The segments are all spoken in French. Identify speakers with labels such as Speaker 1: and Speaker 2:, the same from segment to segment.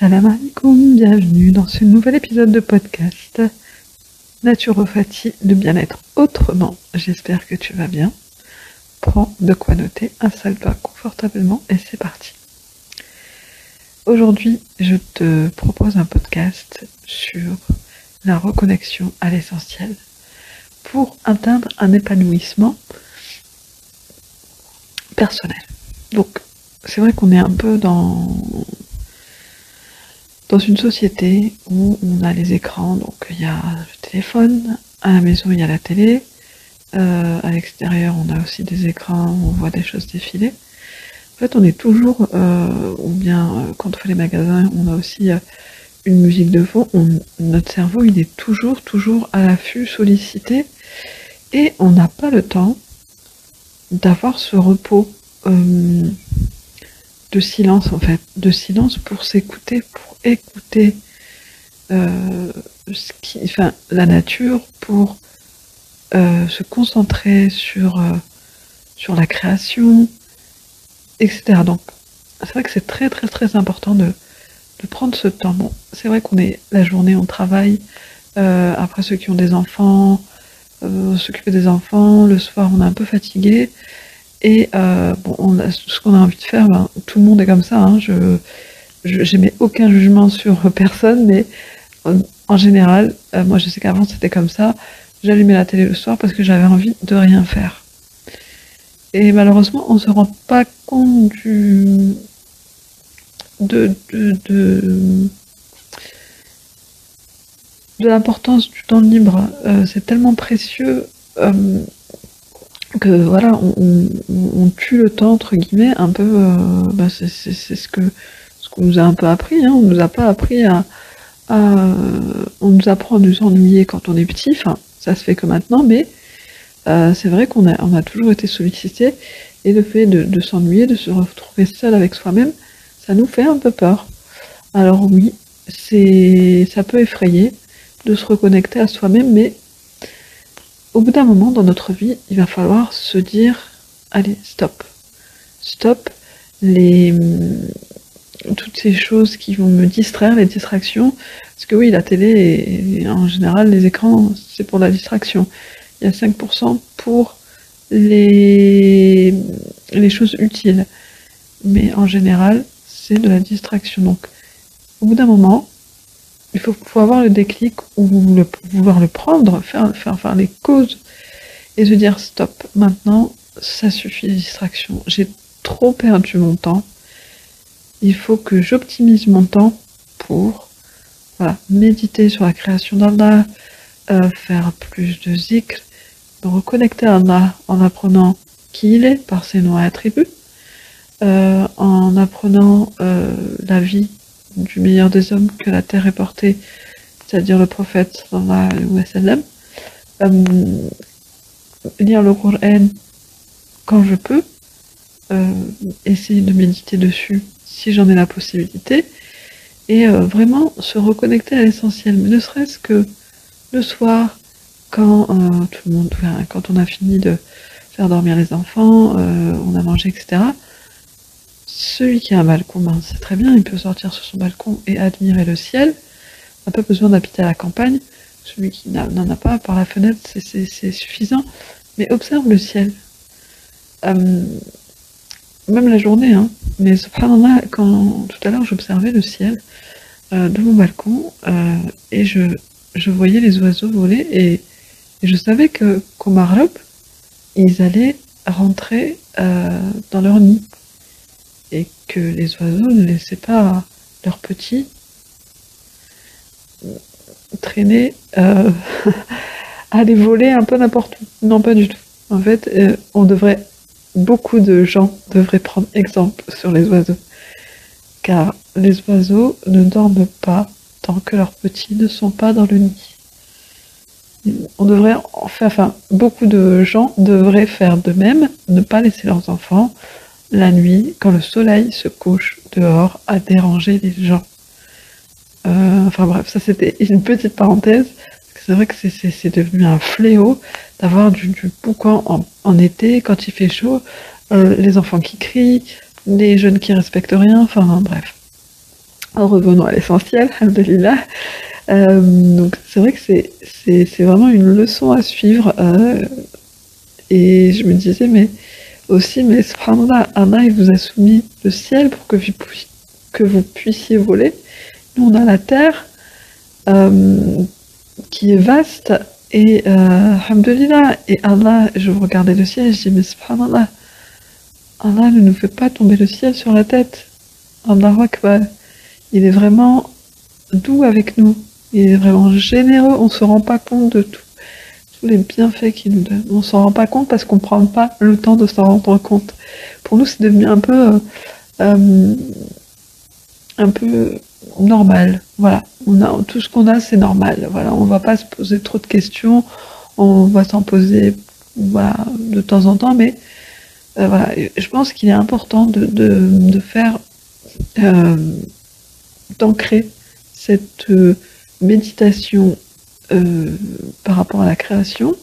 Speaker 1: Salam alaikum, bienvenue dans ce nouvel épisode de podcast Naturopathie de bien-être autrement. J'espère que tu vas bien. Prends de quoi noter, installe-toi confortablement et c'est parti. Aujourd'hui, je te propose un podcast sur la reconnexion à l'essentiel pour atteindre un épanouissement personnel. Donc, c'est vrai qu'on est un peu dans dans une société où on a les écrans, donc il y a le téléphone, à la maison il y a la télé, euh, à l'extérieur on a aussi des écrans, on voit des choses défiler. En fait on est toujours, euh, ou bien euh, quand on fait les magasins, on a aussi une musique de fond, notre cerveau il est toujours, toujours à l'affût, sollicité, et on n'a pas le temps d'avoir ce repos de silence en fait, de silence pour s'écouter, pour écouter euh, ce qui, enfin, la nature, pour euh, se concentrer sur, euh, sur la création, etc. Donc c'est vrai que c'est très très très important de, de prendre ce temps. Bon, c'est vrai qu'on est la journée, on travaille, après ceux qui ont des enfants, s'occuper des enfants, le soir on est un peu fatigué. Et euh, bon, on a, ce qu'on a envie de faire, ben, tout le monde est comme ça. Hein, je n'aimais aucun jugement sur personne, mais en, général, euh, moi je sais qu'avant c'était comme ça. J'allumais la télé le soir parce que j'avais envie de rien faire. Et malheureusement, on se rend pas compte du de de, de, de l'importance du temps libre. Euh, c'est tellement précieux. Euh, que voilà, on, tue le temps entre guillemets un peu. Euh, bah c'est ce que ce qu'on nous a un peu appris. Hein. On nous a pas appris à, on nous apprend à nous ennuyer quand on est petit. Enfin, ça se fait que maintenant, mais euh, c'est vrai qu'on a on a toujours été sollicité et le fait de, de s'ennuyer, de se retrouver seul avec soi-même, ça nous fait un peu peur. Alors oui, c'est ça peut effrayer de se reconnecter à soi-même, mais au bout d'un moment dans notre vie, il va falloir se dire allez, stop. Stop les toutes ces choses qui vont me distraire, les distractions. Parce que oui, la télé et, en général les écrans, c'est pour la distraction. Il y a 5% pour les, les choses utiles. Mais en général, c'est de la distraction. Donc, au bout d'un moment, il faut, faut, avoir le déclic ou le, vouloir le prendre, faire, faire, faire les causes et se dire stop, maintenant ça suffit les distractions. J'ai trop perdu mon temps. Il faut que j'optimise mon temps pour méditer sur la création d'Allah, euh, faire plus de zikr, me reconnecter à Allah en apprenant qui il est par ses noms et attributs, euh, en apprenant euh, la vie du meilleur des hommes que la terre est portée, c'est-à-dire le prophète sallallahu alayhi wa. Euh, lire le Coran quand je peux, euh, essayer de méditer dessus si j'en ai la possibilité, et euh, vraiment se reconnecter à l'essentiel, ne serait-ce que le soir, quand tout le monde, quand on a fini de faire dormir les enfants, on a mangé, etc celui qui a un balcon, ben, c'est très bien, il peut sortir sur son balcon et admirer le ciel. n'a pas besoin d'habiter à la campagne. Celui qui n'en a pas, par la fenêtre, c'est suffisant. Mais observe le ciel. Euh, même la journée, hein. Mais quand tout à l'heure j'observais le ciel euh, de mon balcon euh, et je, je voyais les oiseaux voler et, je savais que qu'au Maroc, ils allaient rentrer dans leur nid et que les oiseaux ne laissaient pas leurs petits traîner, euh, aller voler un peu n'importe où. Non, pas du tout. En fait, euh, on devrait, beaucoup de gens devraient prendre exemple sur les oiseaux. Car les oiseaux ne dorment pas tant que leurs petits ne sont pas dans le nid. On devrait en faire, enfin, beaucoup de gens devraient faire de même, ne pas laisser leurs enfants la nuit, quand le soleil se couche dehors, à déranger les gens. Euh, enfin bref, ça c'était une petite parenthèse. C'est vrai que c'est devenu un fléau d'avoir du, du boucan en, été, quand il fait chaud, euh, les enfants qui crient, les jeunes qui respectent rien, enfin bref. revenons à l'essentiel, alhamdulillah. Euh, donc c'est vrai que c'est, c'est, vraiment une leçon à suivre. Euh, et je me disais, mais aussi, mais subhanallah, Allah vous a soumis le ciel pour que vous, puissiez voler. Nous on a la terre euh, qui est vaste et euh, et Allah, je regardais le ciel et je dis, mais subhanallah, Allah ne nous fait pas tomber le ciel sur la tête. Allahu Akbar. Il est vraiment doux avec nous. Il est vraiment généreux. On se rend pas compte de tout, les bienfaits qu'il nous donne. On s'en rend pas compte parce qu'on prend pas le temps de s'en rendre compte. Pour nous, c'est devenu un peu, euh, euh, un peu normal. Voilà. Tout ce qu'on a, c'est normal. Voilà. On va pas se poser trop de questions. On va s'en poser, de temps en temps, mais euh. Je pense qu'il est important de, de, de faire, d'ancrer cette méditation euh, par rapport à la création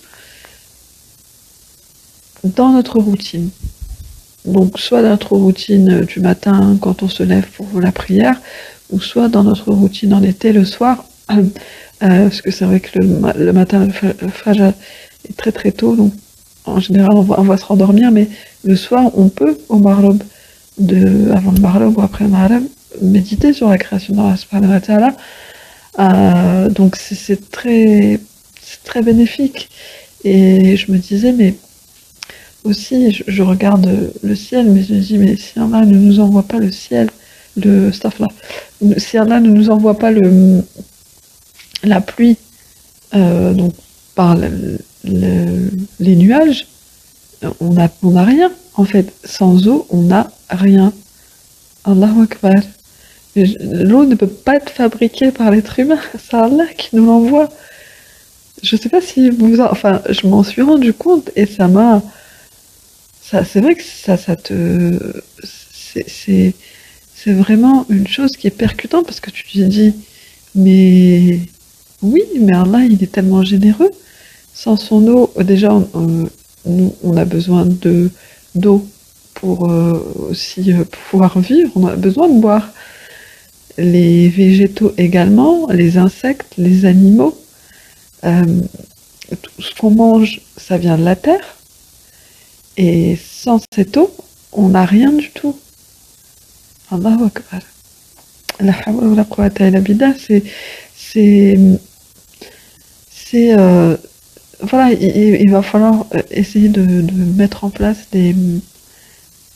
Speaker 1: dans notre routine. Donc soit dans notre routine du matin quand on se lève pour la prière, ou soit dans notre routine en été le soir, euh, parce que c'est vrai que le, matin le est très très tôt, donc en général on va, se rendormir, mais le soir on peut au marlob, avant le marlob ou après le marlob, méditer sur la création de la euh, donc c'est très, très bénéfique. Et je me disais, mais aussi, je, regarde le ciel, mais je me dis, mais si Allah ne nous envoie pas le ciel, le staff là, si Allah ne nous envoie pas le, la pluie, euh, donc par les nuages, on n'a on a rien. En fait, sans eau, on n'a rien. Allahu Akbar. L'eau ne peut pas être fabriquée par l'être humain, c'est Allah qui nous l'envoie. Je sais pas si vous, enfin, je m'en suis rendu compte et ça m'a, ça, c'est vrai que ça, ça te, c'est, c'est vraiment une chose qui est percutante parce que tu te dis, mais oui, mais Allah, il est tellement généreux. Sans son eau, déjà, nous, on a besoin de d'eau pour euh, aussi euh, pouvoir vivre. On a besoin de boire les végétaux également, les insectes, les animaux. Euh, tout ce qu'on mange, ça vient de la terre. Et sans cette eau, on n'a rien du tout. Allahu Akbar. La la c'est, c'est, c'est, euh, voilà, il, va falloir euh, essayer de, mettre en place des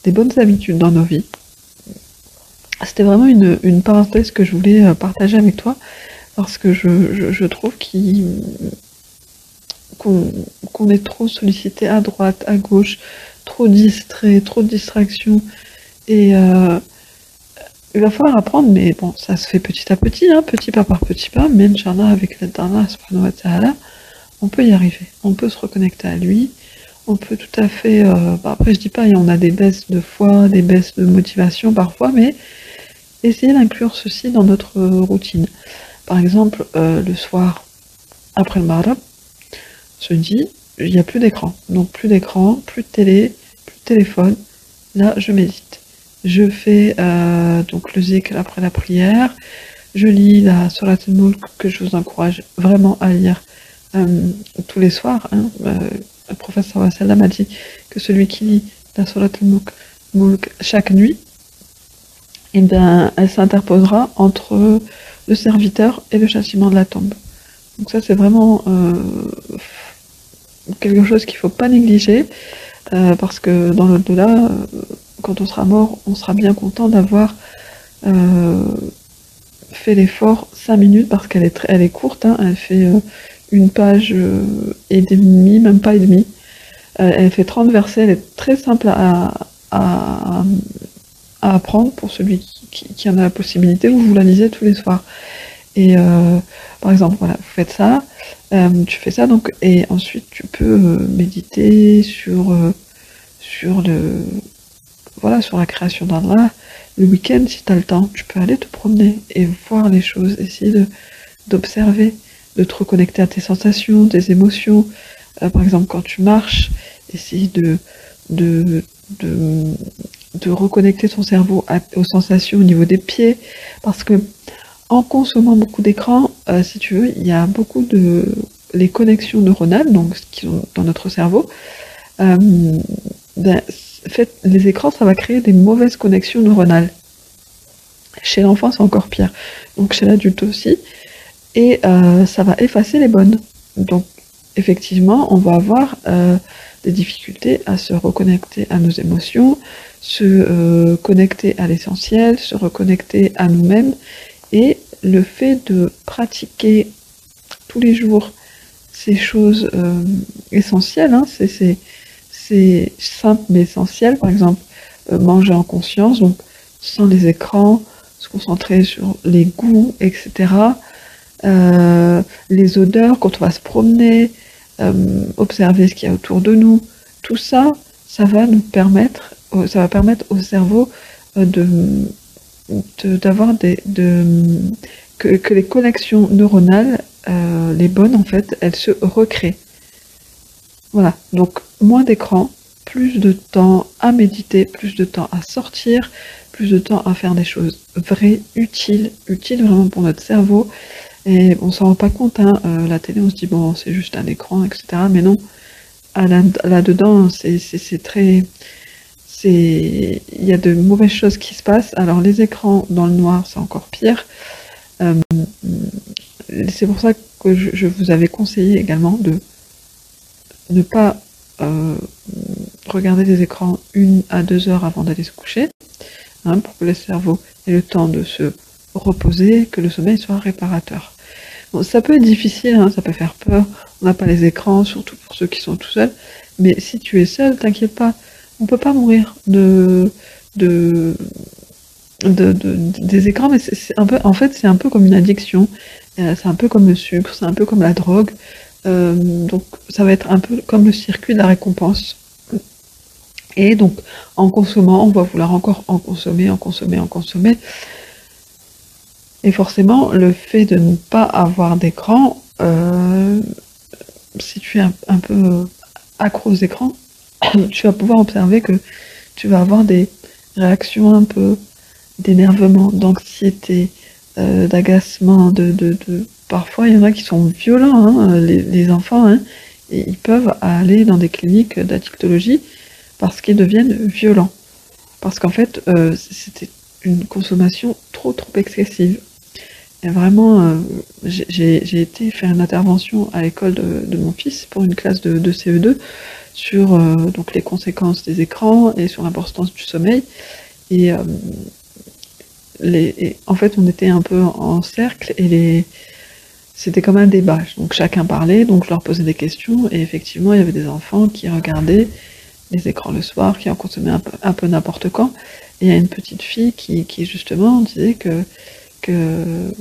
Speaker 1: bonnes habitudes dans nos vies. C'était vraiment une, parenthèse que je voulais euh, partager avec toi parce que je, trouve qu'on est trop sollicité à droite, à gauche, trop distrait, trop de distractions. Et euh, il va falloir apprendre, mais bon, ça se fait petit à petit, hein, petit pas par petit pas, mais Inch'Allah, avec d'Allah, on peut y arriver. On peut se reconnecter à lui. On peut tout à fait. Euh, bah, après, je dis pas, on a des baisses de foi, des baisses de motivation parfois, mais essayer d'inclure ceci dans notre routine. Par exemple, euh, le soir, après le Maghreb, se dit, il n'y a plus d'écran. Donc plus d'écran, plus de télé, plus de téléphone. Là, je médite. Je fais euh, donc le zikr après la prière. Je lis la Surat al-Mulk que je vous encourage vraiment à lire euh, tous les soirs. Hein. le professeur Wassalam a dit que celui qui lit la Surat al-Mulk chaque nuit, eh bien, elle s'interposera entre le serviteur et le châtiment de la tombe. Donc ça, c'est vraiment euh, quelque chose qu'il ne faut pas négliger, euh, parce que dans l'au-delà, euh, quand on sera mort, on sera bien content d'avoir fait l'effort 5 minutes, parce qu'elle est, elle est courte, hein. elle fait une page et demie, même pas et demi. elle fait 30 versets, elle est très simple à apprendre pour celui qui, en a la possibilité, ou vous la lisez tous les soirs. Et euh, par exemple, voilà, vous faites ça, euh, tu fais ça, donc, et ensuite tu peux euh, méditer sur, sur le, voilà, sur la création d'Allah. Le week-end, si tu as le temps, tu peux aller te promener et voir les choses, essayer d'observer, de te reconnecter à tes sensations, tes émotions. par exemple, quand tu marches, essayer de, de, de de reconnecter son cerveau aux sensations au niveau des pieds, parce que en consommant beaucoup d'écran, euh, si tu veux, il y a beaucoup de les connexions neuronales, donc qui sont dans notre cerveau. Euh, ben, fait, les écrans, ça va créer des mauvaises connexions neuronales. Chez l'enfant, c'est encore pire. Donc chez l'adulte aussi. Et euh, ça va effacer les bonnes. Donc effectivement, on va avoir des difficultés à se reconnecter à nos émotions, se euh, connecter à l'essentiel, se reconnecter à nous-mêmes. Et le fait de pratiquer tous les jours ces choses euh, essentielles, hein, c'est simple mais essentiel, par exemple manger en conscience, donc sans les écrans, se concentrer sur les goûts, etc. les odeurs quand on va se promener, observer ce qu'il y a autour de nous, tout ça, ça va nous permettre, euh, ça va permettre au cerveau euh, de d'avoir des de que, les connexions neuronales, euh, les bonnes en fait, elles se recréent. Voilà. Donc moins d'écran, plus de temps à méditer, plus de temps à sortir, plus de temps à faire des choses vraies, utiles, utiles vraiment pour notre cerveau. Et on s'en rend pas compte, hein, la télé, on se dit bon, c'est juste un écran, etc. Mais non, là-dedans, c'est très. Il y a de mauvaises choses qui se passent. Alors, les écrans dans le noir, c'est encore pire. Euh, c'est pour ça que je, vous avais conseillé également de ne pas euh, regarder les écrans une à deux heures avant d'aller se coucher, hein, pour que le cerveau ait le temps de se reposer, que le sommeil soit réparateur. Bon, ça peut être difficile, hein, ça peut faire peur, on n'a pas les écrans, surtout pour ceux qui sont tout seuls, mais si tu es seul, t'inquiète pas, on peut pas mourir de, de, de, des écrans, mais c'est un peu, en fait, c'est un peu comme une addiction, euh, c'est un peu comme le sucre, c'est un peu comme la drogue, euh, donc ça va être un peu comme le circuit de la récompense. Et donc, en consommant, on va vouloir encore en consommer, en consommer, en consommer. Et forcément, le fait de ne pas avoir d'écran, euh, si tu es un, peu accro aux écrans, tu vas pouvoir observer que tu vas avoir des réactions un peu d'énervement, d'anxiété, euh, d'agacement, de, de, de, Parfois, il y en a qui sont violents, hein, les, enfants, hein, et ils peuvent aller dans des cliniques d'addictologie parce qu'ils deviennent violents. Parce qu'en fait, euh, c'était une consommation trop trop excessive. Et vraiment, euh, j'ai été faire une intervention à l'école de, mon fils pour une classe de, CE2 sur euh, donc les conséquences des écrans et sur l'importance du sommeil. Et, euh, les, en fait, on était un peu en cercle et les c'était comme un débat. Donc chacun parlait, donc je leur posais des questions et effectivement, il y avait des enfants qui regardaient les écrans le soir, qui en consommaient un peu, un peu n'importe quand. Et il y a une petite fille qui, qui justement disait que que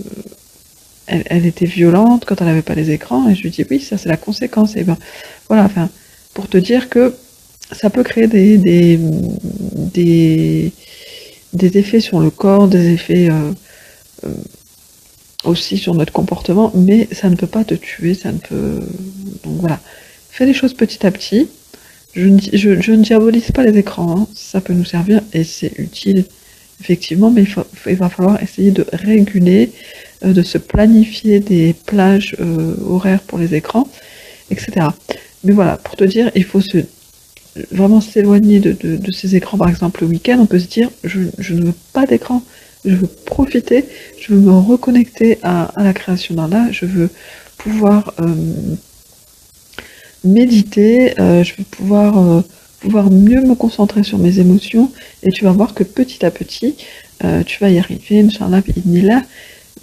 Speaker 1: elle, était violente quand elle n'avait pas les écrans, et je lui dis oui, ça c'est la conséquence. Et ben voilà, enfin, pour te dire que ça peut créer des, des, des, effets sur le corps, des effets euh, euh, aussi sur notre comportement, mais ça ne peut pas te tuer, ça ne peut. Donc voilà, fais les choses petit à petit. Je ne, je, ne diabolise pas les écrans, hein. ça peut nous servir et c'est utile effectivement, mais il, va falloir essayer de réguler, euh, de se planifier des plages euh, horaires pour les écrans, etc. Mais voilà, pour te dire, il faut vraiment s'éloigner de, ces écrans, par exemple le week-end, on peut se dire, je, ne veux pas d'écran, je veux profiter, je veux me reconnecter à, la création d'un là, je veux pouvoir euh, méditer, je veux pouvoir pouvoir mieux me concentrer sur mes émotions et tu vas voir que petit à petit, euh, tu vas y arriver, Inch'Allah, là,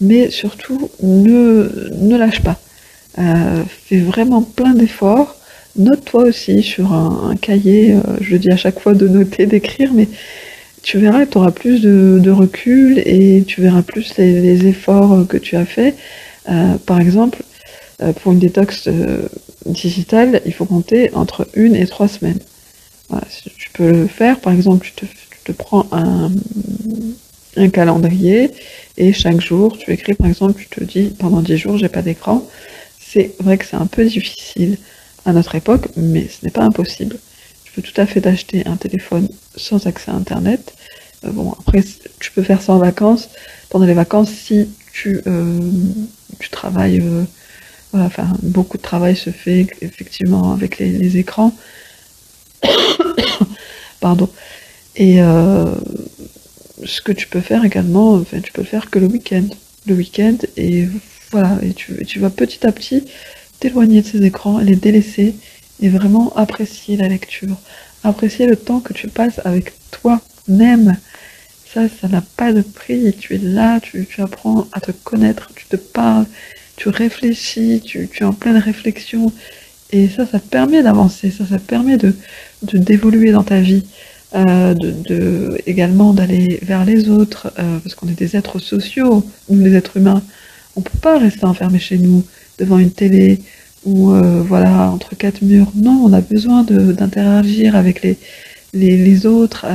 Speaker 1: mais surtout, ne, ne lâche pas. Euh, fais vraiment plein d'efforts. Note-toi aussi sur un, cahier, euh, je dis à chaque fois de noter, d'écrire, mais tu verras que tu auras plus de, recul et tu verras plus les, efforts que tu as fait. par exemple, pour une détox digitale, il faut compter entre une et trois semaines tu peux le faire, par exemple, tu te, te prends un, un, calendrier et chaque jour, tu écris, par exemple, tu te dis pendant 10 jours, j'ai pas d'écran. C'est vrai que c'est un peu difficile à notre époque, mais ce n'est pas impossible. Tu peux tout à fait t'acheter un téléphone sans accès à Internet. Euh, bon, après, tu peux faire ça en vacances. Pendant les vacances, si tu, euh, tu travailles, euh, voilà, enfin, beaucoup de travail se fait effectivement avec les, écrans. Pardon. Et ce que tu peux faire également, enfin, tu peux le faire que le week-end. Le week-end, et voilà, et tu, vas petit à petit t'éloigner de ces écrans, les délaisser et vraiment apprécier la lecture. Apprécier le temps que tu passes avec toi-même. Ça, ça n'a pas de prix. Tu es là, tu, apprends à te connaître, tu te parles, tu réfléchis, tu es en pleine réflexion. Et ça, ça te permet d'avancer, ça, ça te permet de d'évoluer dans ta vie, euh, de, également d'aller vers les autres, euh, parce qu'on est des êtres sociaux, nous les êtres humains. On peut pas rester enfermé chez nous devant une télé ou euh, voilà entre quatre murs. Non, on a besoin d'interagir avec les, les, les autres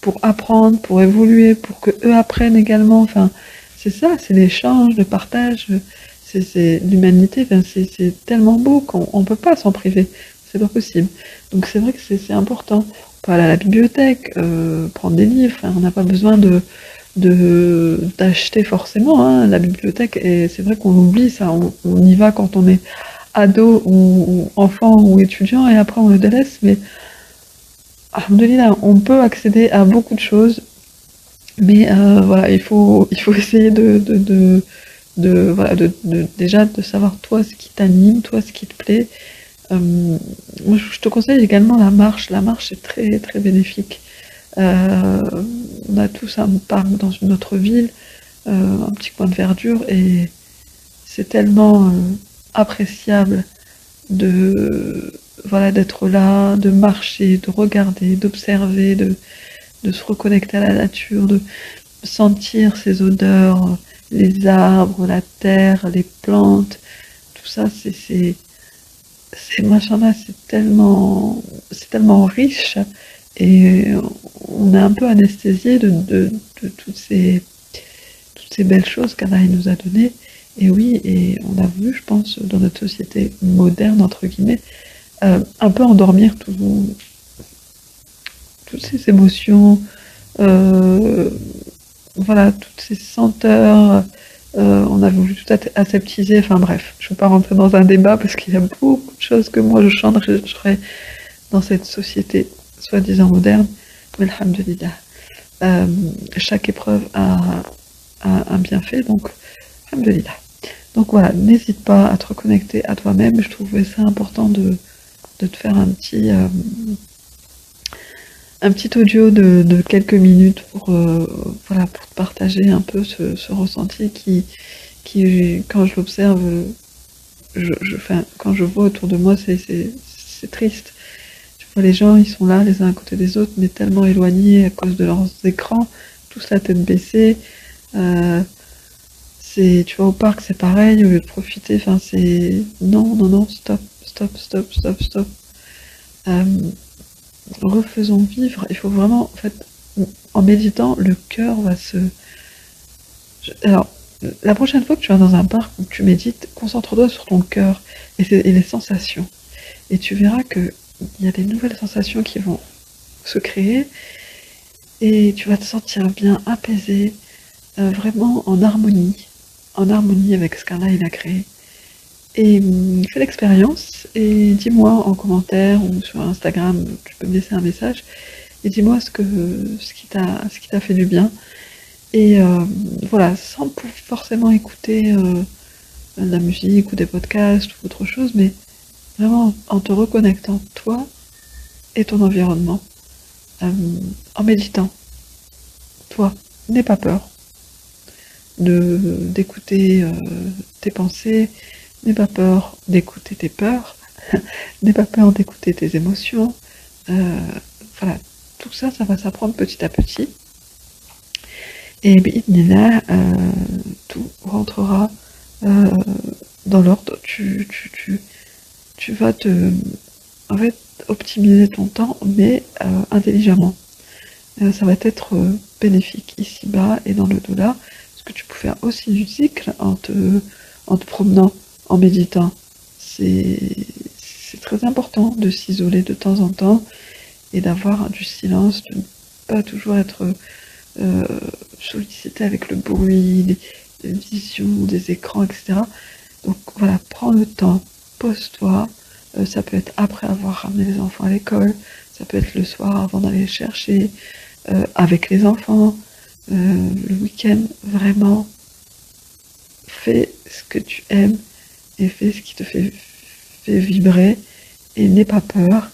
Speaker 1: pour apprendre, pour évoluer, pour que eux apprennent également. Enfin, c'est ça, c'est l'échange, le partage, c'est l'humanité. C'est tellement beau qu'on ne peut pas s'en priver. C'est pas possible. Donc c'est vrai que c'est important. On peut aller à la bibliothèque, euh, prendre des livres. on n'a pas besoin de d'acheter forcément hein, la bibliothèque et c'est vrai qu'on oublie ça on, y va quand on est ado ou, enfant ou étudiant et après on le délaisse mais on peut accéder à beaucoup de choses mais euh, voilà il faut il faut essayer de, voilà, de, déjà de savoir toi ce qui t'anime toi ce qui te plaît. Euh, moi, je te conseille également la marche. La marche est très très bénéfique. Euh, on a tous un parc dans une autre ville, euh, un petit coin de verdure, et c'est tellement appréciable de voilà d'être là, de marcher, de regarder, d'observer, de, de se reconnecter à la nature, de sentir ces odeurs, les arbres, la terre, les plantes, tout ça, c'est c'est c'est machin c'est tellement tellement riche et on est un peu anesthésié de, toutes, ces, ces belles choses qu'Anna nous a données. Et oui, et on a vu, je pense, dans notre société moderne, entre guillemets, euh, un peu endormir tout, toutes ces émotions, euh, voilà, toutes ces senteurs. Euh, on a voulu tout aseptiser, enfin bref, je ne veux pas rentrer dans un débat parce qu'il y a beaucoup de choses que moi je changerais dans cette société soi-disant moderne, mais alhamdulillah. Euh, chaque épreuve a, un bienfait, donc alhamdulillah. Donc voilà, n'hésite pas à te reconnecter à toi-même. Je trouvais ça important de, te faire un petit, euh, un petit audio de, quelques minutes pour, euh, voilà, pour te partager un peu ce, ressenti qui, qui, quand je l'observe, je, je, quand je vois autour de moi, c'est triste les gens, ils sont là les uns à côté des autres, mais tellement éloignés à cause de leurs écrans, tous la tête baissée. Euh, tu vois, au parc, c'est pareil, au lieu de profiter, enfin, c'est, non, non, non, stop, stop, stop, stop, stop. Euh, refaisons vivre. Il faut vraiment, en méditant, le cœur va se. Alors, la prochaine fois que tu vas dans un parc où tu médites, concentre-toi sur ton cœur et, les sensations. Et tu verras que il y a des nouvelles sensations qui vont se créer et tu vas te sentir bien apaisé, euh, vraiment en harmonie, en harmonie avec ce qu'Allah il a créé. Et hum, fais l'expérience et dis-moi en commentaire ou sur Instagram, tu peux me laisser un message et dis-moi ce que ce qui t'a fait du bien. Et euh, voilà, sans forcément écouter euh, de la musique ou des podcasts ou autre chose, mais Vraiment en te reconnectant toi et ton environnement, euh, en méditant. Toi, n'aie pas peur d'écouter euh, tes pensées, n'aie pas peur d'écouter tes peurs, n'aie pas peur d'écouter tes émotions. Euh, voilà, tout ça, ça va s'apprendre petit à petit. Et là, tout rentrera dans l'ordre. Tu, tu, tu, tu vas te, en fait, optimiser ton temps, mais euh, intelligemment. Euh, ça va être euh, bénéfique ici-bas et dans le delà parce que tu peux faire aussi du cycle en te, en te promenant, en méditant. C'est très important de s'isoler de temps en temps et d'avoir du silence, de ne pas toujours être euh, sollicité avec le bruit, des, des, visions, des écrans, etc. Donc voilà, prends le temps, pose-toi. Euh, ça peut être après avoir ramené les enfants à l'école, ça peut être le soir avant d'aller les chercher, euh, avec les enfants, le week-end, vraiment, fais ce que tu aimes et fais ce qui te fait, vibrer et n'aie pas peur.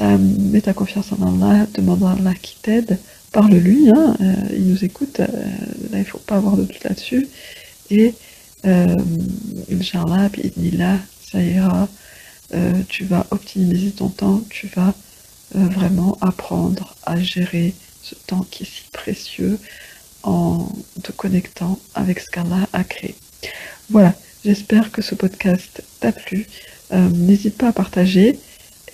Speaker 1: Euh, mets ta confiance en Allah, demande à Allah qui t'aide, parle-lui, hein, euh, il nous écoute, euh, là il faut pas avoir de doute là-dessus. Et euh, Inch'Allah, là, ça ira, tu vas optimiser ton temps, tu vas vraiment apprendre à gérer ce temps qui est si précieux en te connectant avec ce qu'Allah a créé. Voilà, j'espère que ce podcast t'a plu. Euh, N'hésite pas à partager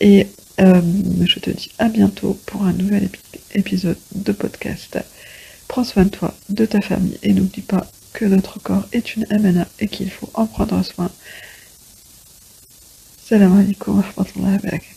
Speaker 1: et euh, je te dis à bientôt pour un nouvel épi épisode de podcast. Prends soin de toi, de ta famille et n'oublie pas que notre corps est une MNA et qu'il faut en prendre soin. Salam alaikum wa rahmatullahi wa barakatuh.